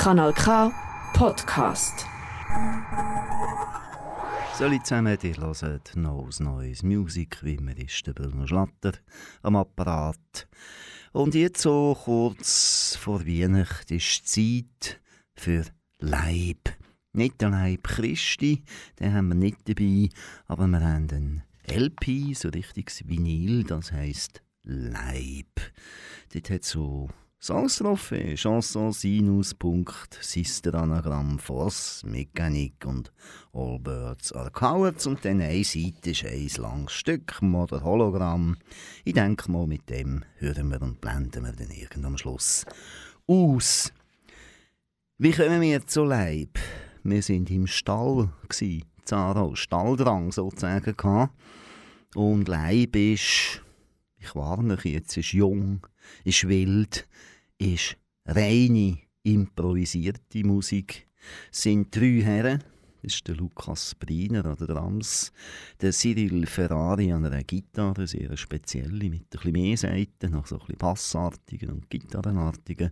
Kanal K Podcast. Salut zusammen, ihr hört neues neues Musik, wie immer ist der Bruno Schlatter am Apparat. Und jetzt so kurz vor Weihnachten ist Zeit für Leib. Nicht der Leib Christi, den haben wir nicht dabei, aber wir haben einen LP, so richtiges Vinyl, das heisst Leib. Dort hat so Songs drauf, Chanson, Sinus, Punkt, Sister Anagramm, Force, Mechanik und All Birds are Cowards. Und dann eine Seite ist ein langes Stück oder Hologramm. Ich denke mal, mit dem hören wir und blenden wir dann irgendwann am Schluss aus. Wie kommen wir zu Leib? Wir sind im Stall, Zara, Stalldrang sozusagen. Und Leib ist, ich warne euch jetzt, ist jung, ist wild, ist reine, improvisierte Musik. Es sind drei Herren, das ist der Lukas Briner an der Drums, der Cyril Ferrari an einer Gitarre, sehr spezielle, mit ein bisschen mehr Seiten, noch so ein bisschen bassartigen und gitarrenartigen.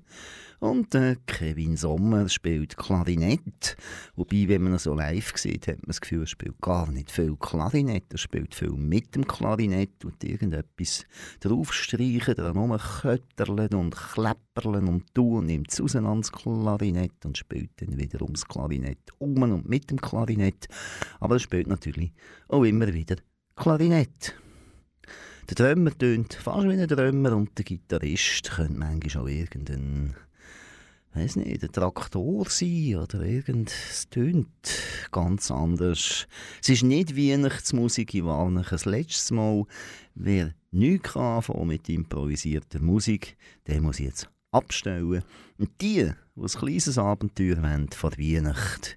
Und äh, Kevin Sommer spielt Klarinett, wobei, wenn man ihn so live sieht, hat man das Gefühl, er spielt gar nicht viel Klarinett, er spielt viel mit dem Klarinett und irgendetwas draufstreichen, dann nur kötterlen und klepperlen und und nimmt es auseinander das Klarinett und spielt dann wieder ums Klarinett um und mit dem Klarinett. Aber er spielt natürlich auch immer wieder Klarinett. Der Drummer tönt fast wie ein Drummer und der Gitarrist könnte manchmal auch irgendein weiß nicht, ein Traktor sein oder irgend, es tönt ganz anders. Es ist nicht Weihnachtsmusik, ich warne das letzte Mal. Wer nichts mit improvisierter Musik, der muss jetzt abstellen. Und die, die ein kleines Abenteuer wollen vor Weihnachten,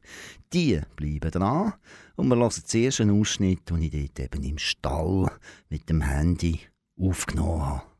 die bleiben dran. Und wir hören zuerst einen Ausschnitt, den ich dort eben im Stall mit dem Handy aufgenommen habe.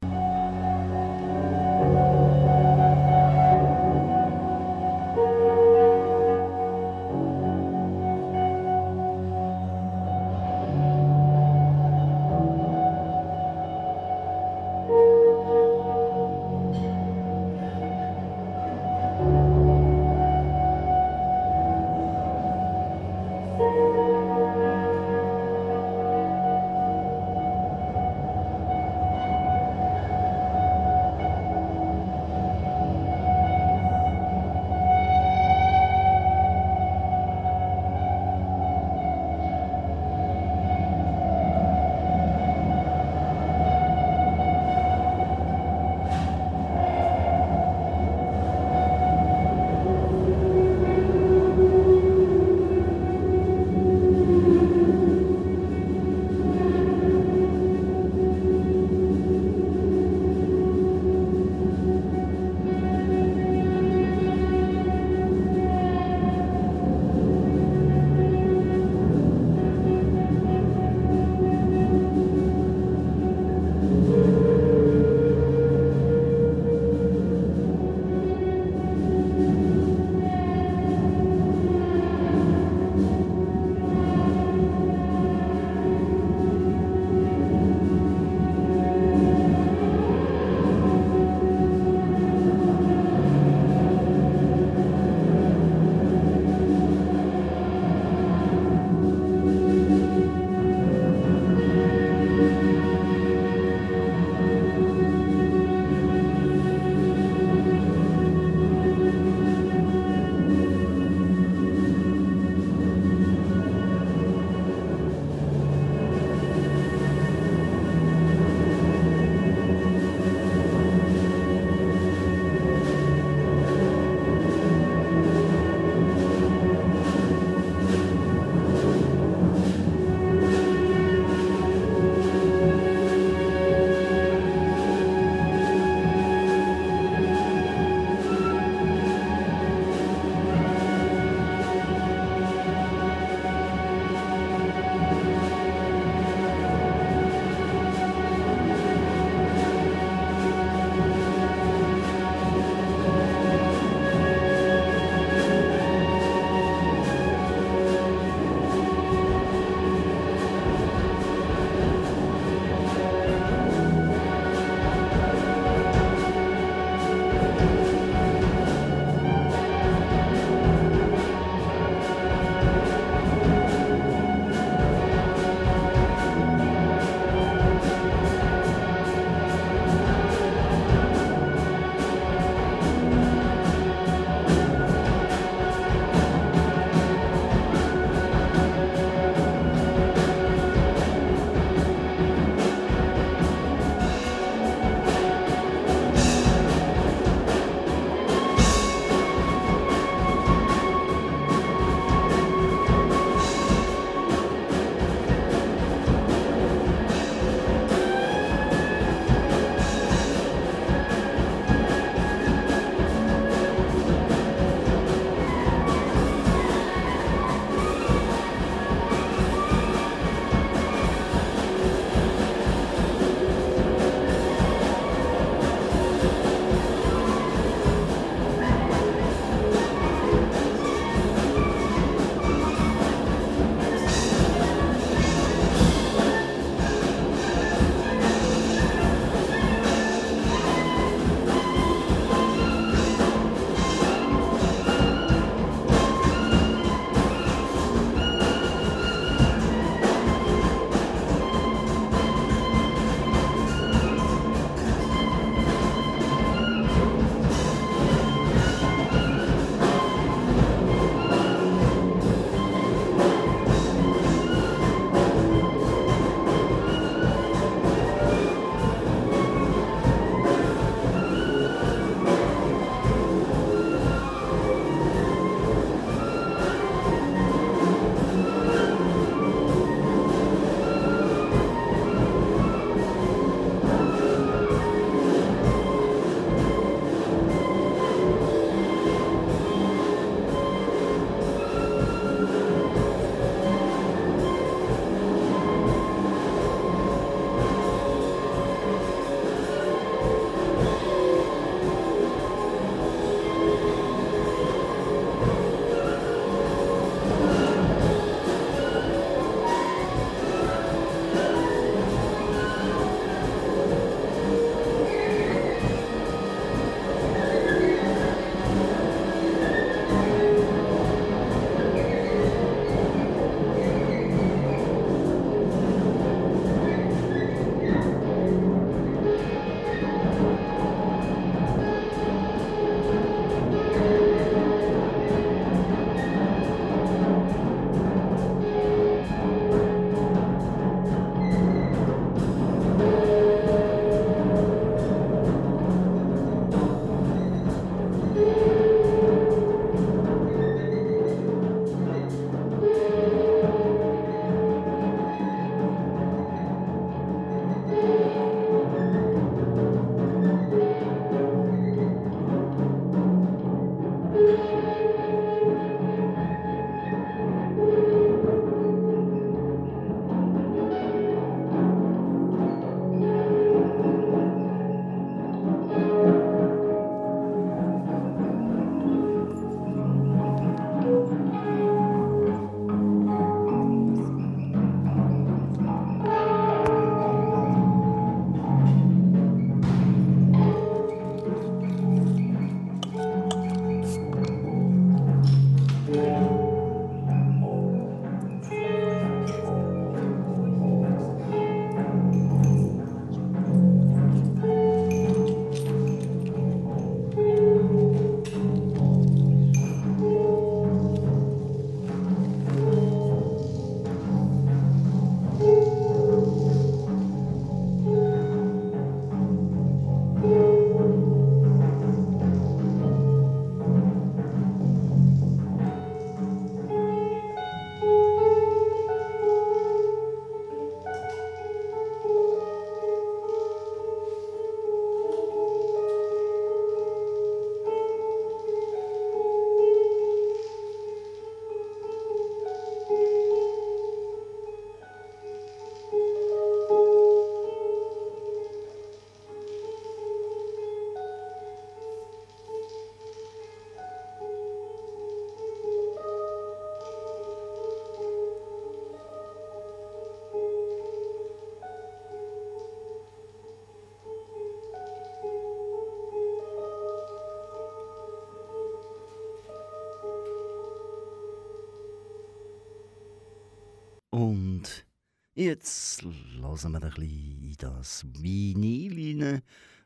Jetzt lassen wir ein bisschen das Vinyl rein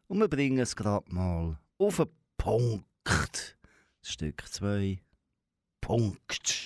und wir bringen es gerade mal auf den Punkt. Stück 2. Punkt.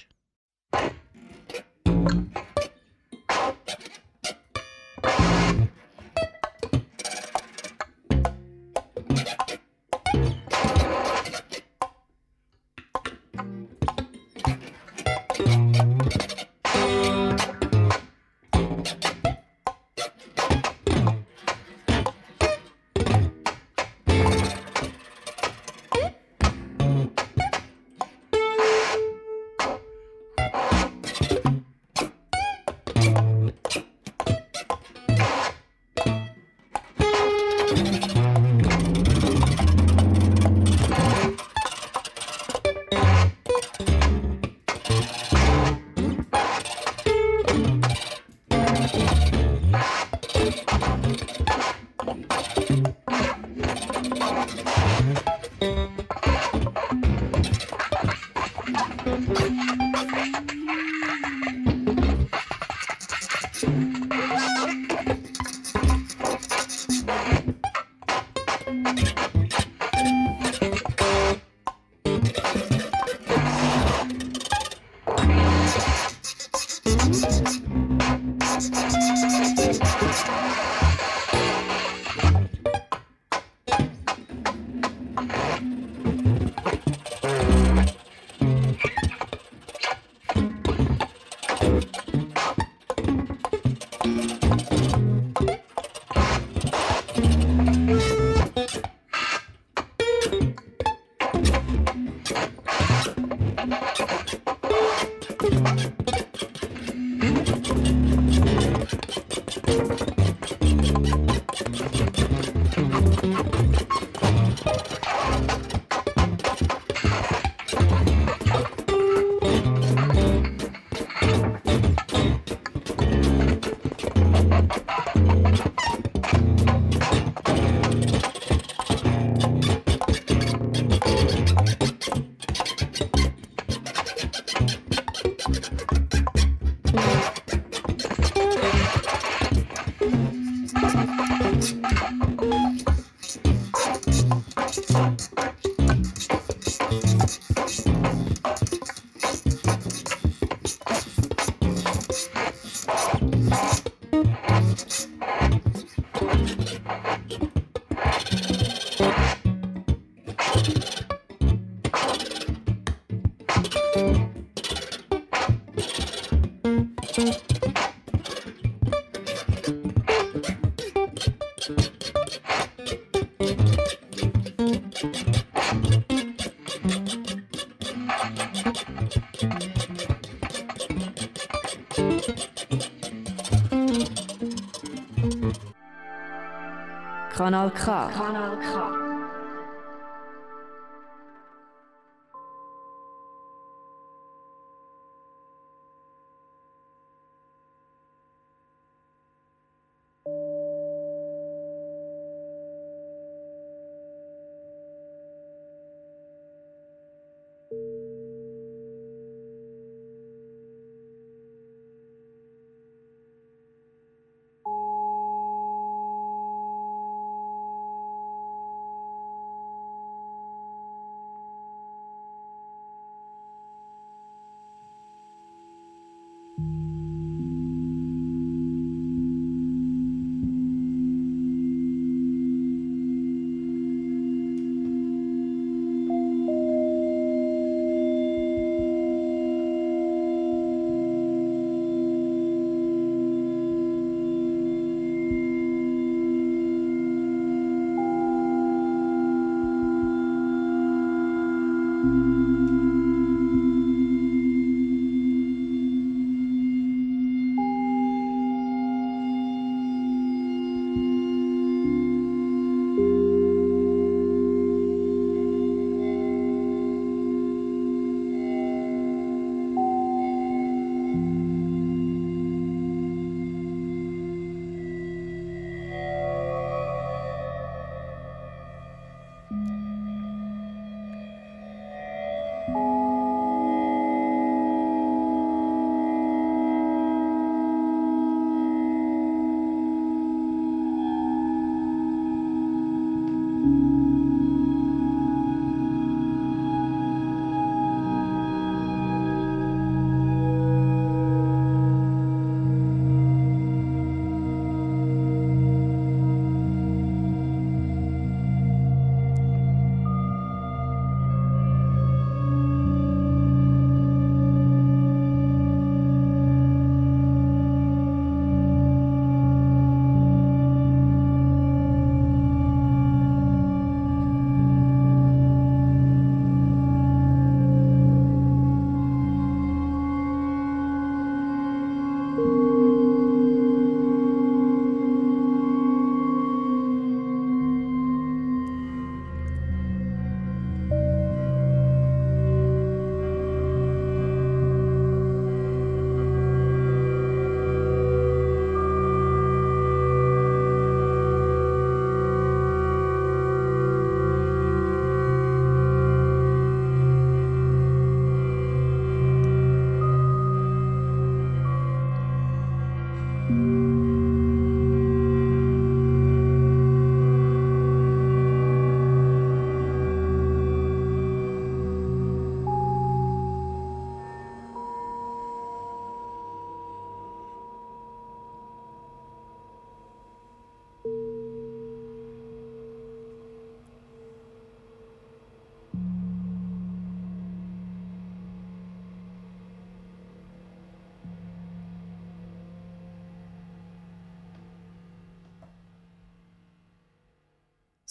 Kanal K. Kanal K.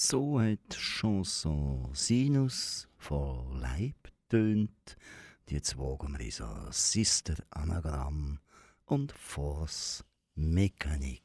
so hat Chanson Sinus von Leib tönt. Jetzt wagen wir uns an Sister Anagramm und Force Mechanik.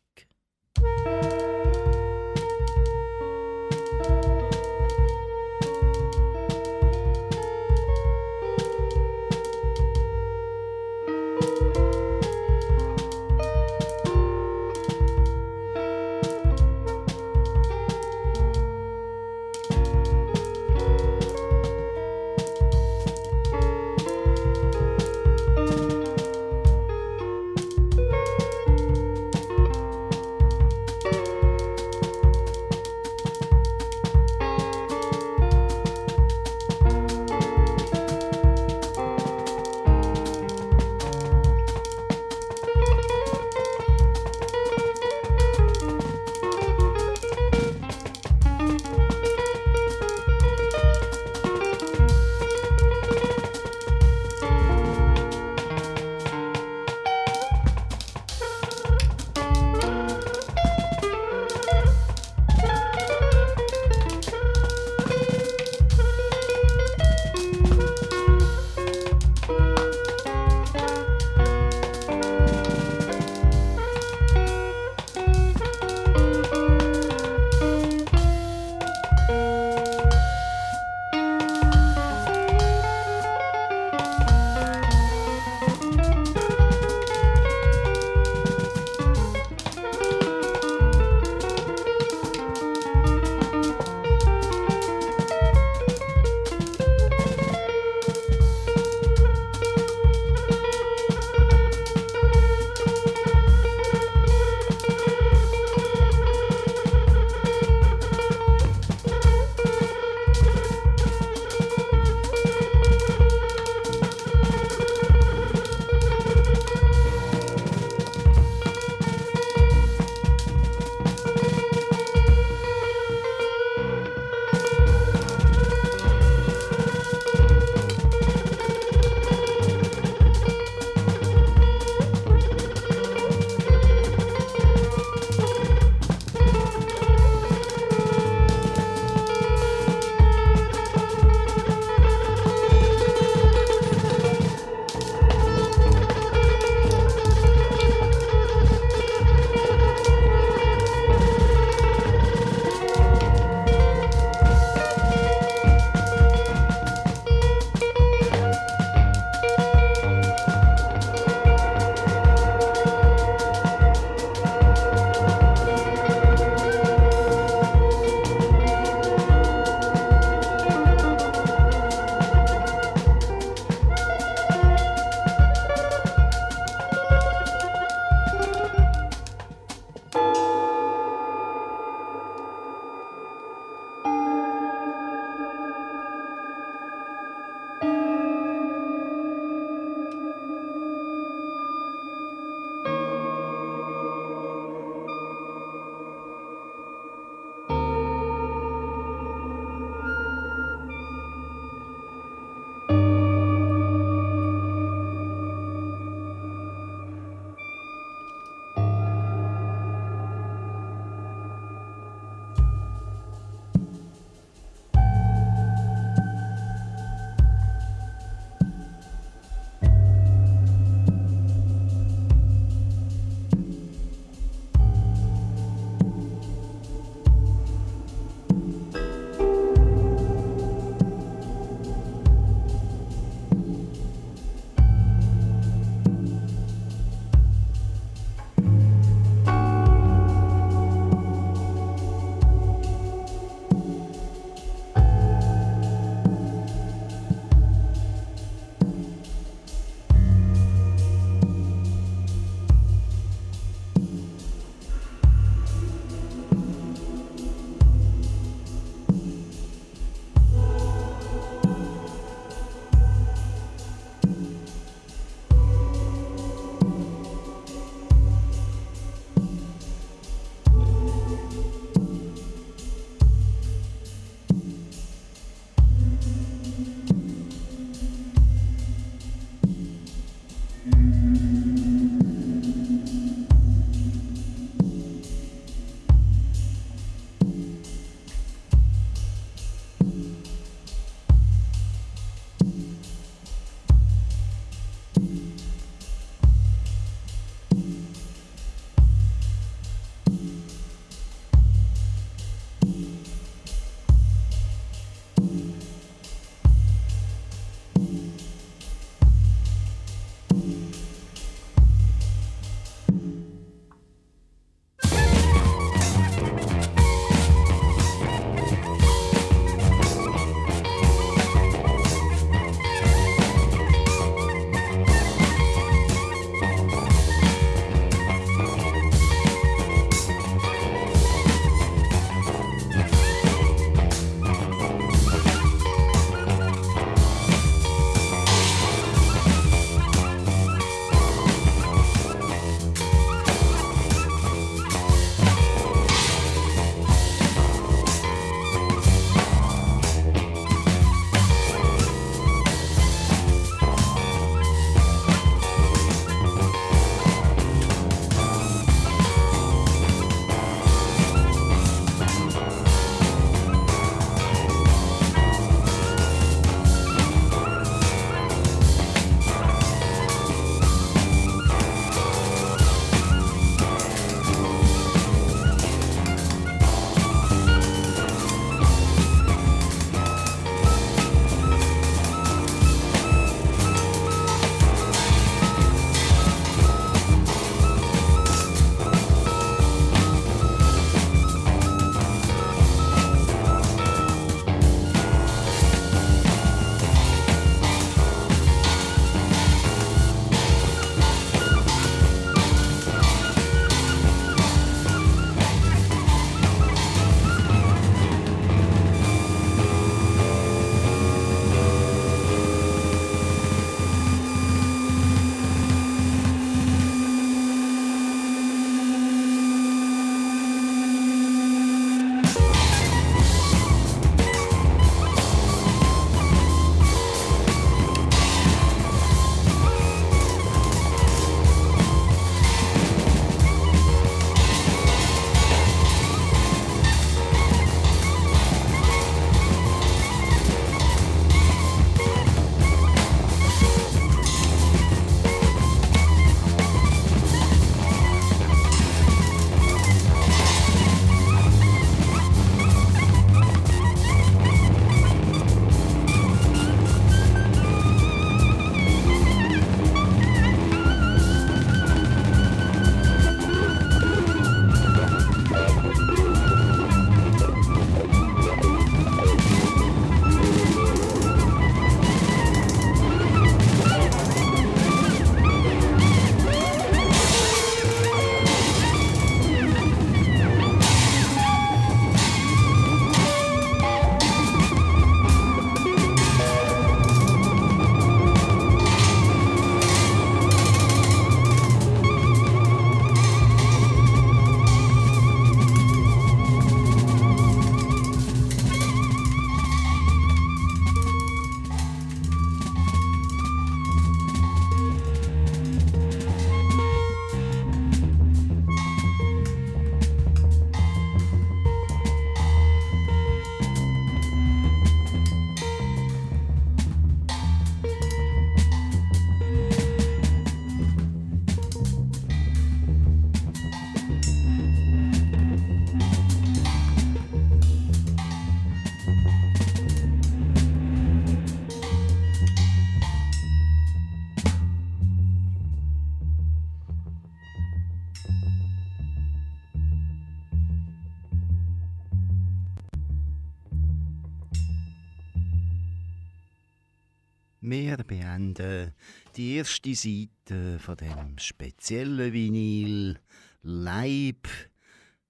Beenden die erste Seite von dem speziellen Vinyl Leib.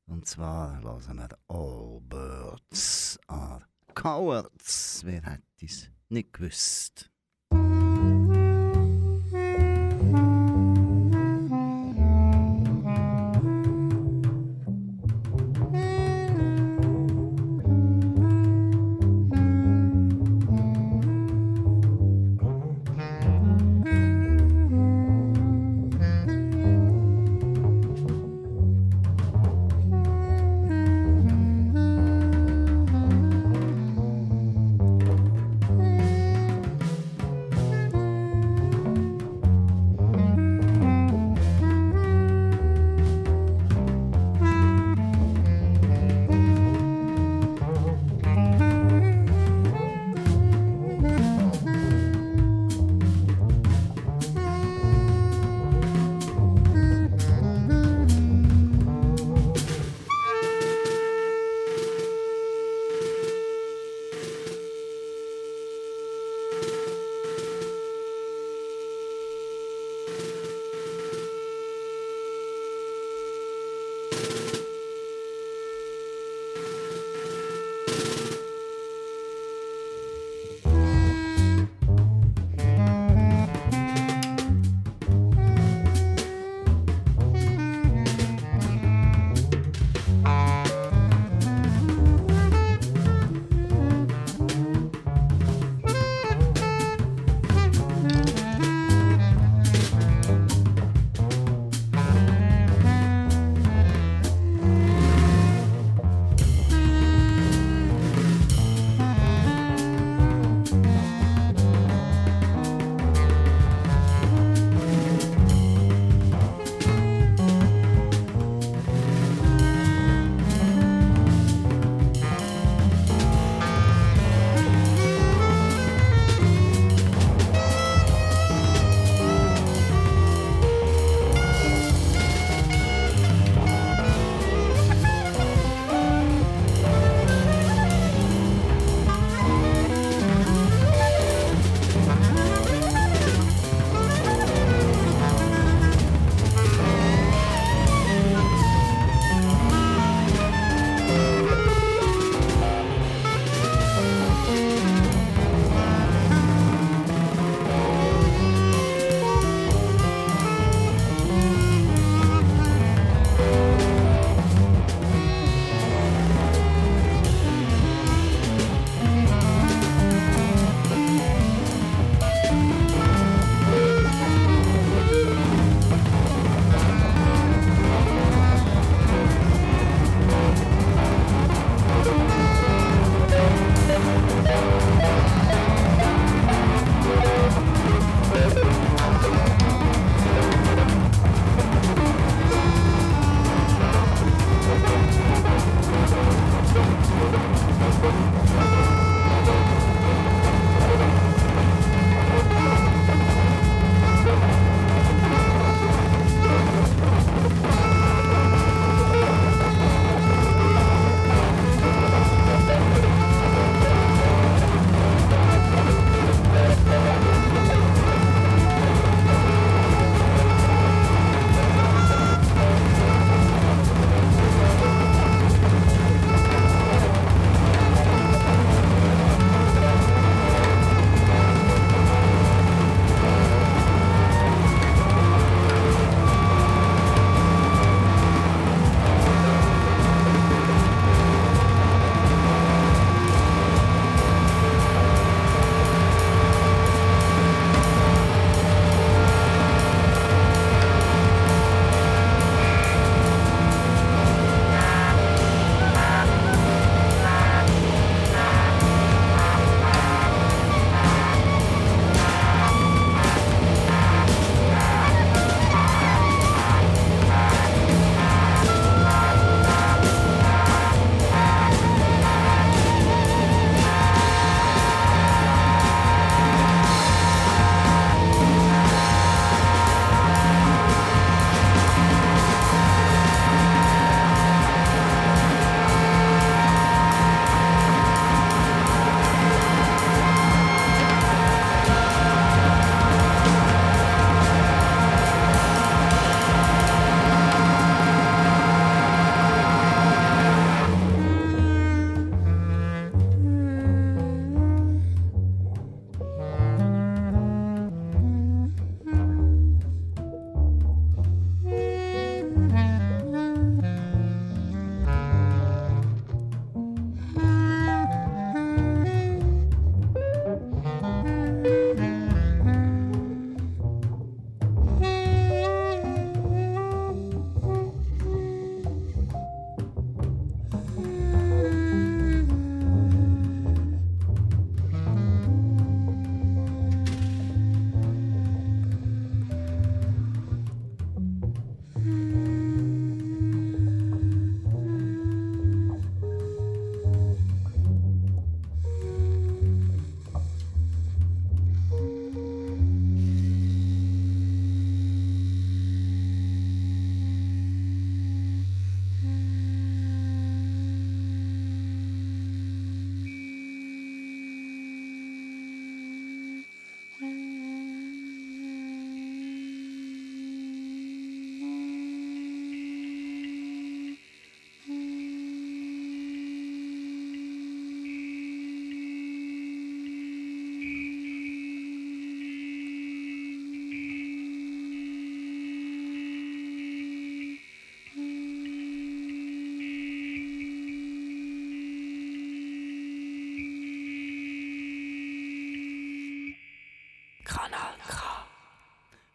Und zwar lassen wir All Birds are Cowards. Wer hätte es nicht gewusst?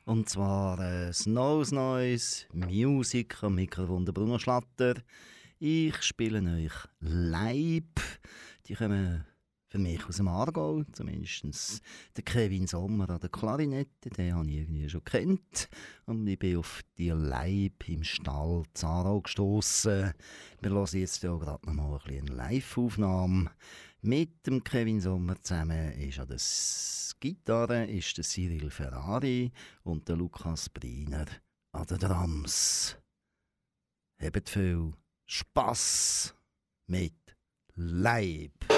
Und zwar äh, Snows Noise, Musik am Mikrofon der Bruno Schlatter. Ich spiele euch Leib. Die kommen für mich aus dem Aargau, zumindest der Kevin Sommer an der Klarinette, den habe ich irgendwie schon kennt. Und ich bin auf die Leib im Stall Zarau gestoßen. Wir hören jetzt ja gerade noch mal ein eine Live-Aufnahme. Mit dem Kevin Sommer zusammen ist an der Gitarre ist der Cyril Ferrari und der Lukas Briner an den Drums. Habt viel Spass mit Leib.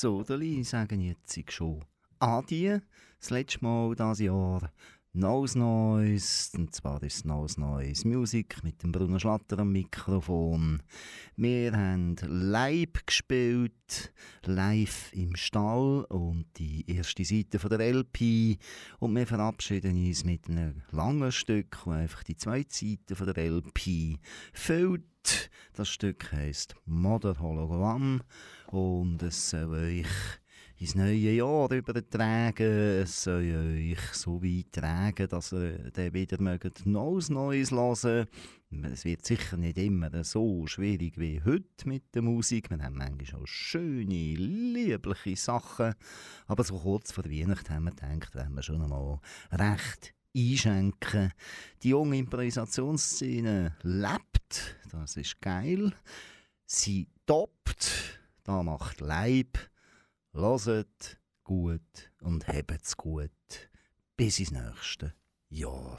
Sodeli sagen jetzt schon Adi. Das letzte Mal dieses Jahr Nose Noise, und zwar ist Nose Noise Music mit dem Bruno Schlatter am Mikrofon. Wir haben live gespielt, live im Stall und die erste Seite von der LP und wir verabschieden uns mit einem langen Stück, das einfach die zweite Seite von der LP füllt. Das Stück heißt Mother Hologramm und es soll euch ins neue Jahr übertragen. Es soll euch so weit tragen, dass ihr dann wieder mögt Neues Neues hören Es wird sicher nicht immer so schwierig wie heute mit der Musik. Wir haben manchmal auch schöne, liebliche Sachen. Aber so kurz vor Weihnachten haben wir gedacht, wenn wir schon einmal recht einschenken. Die junge Improvisationsszene lebt, das ist geil. Sie toppt, da macht Leib. Loset gut und habt's gut. Bis ins nächste Jahr.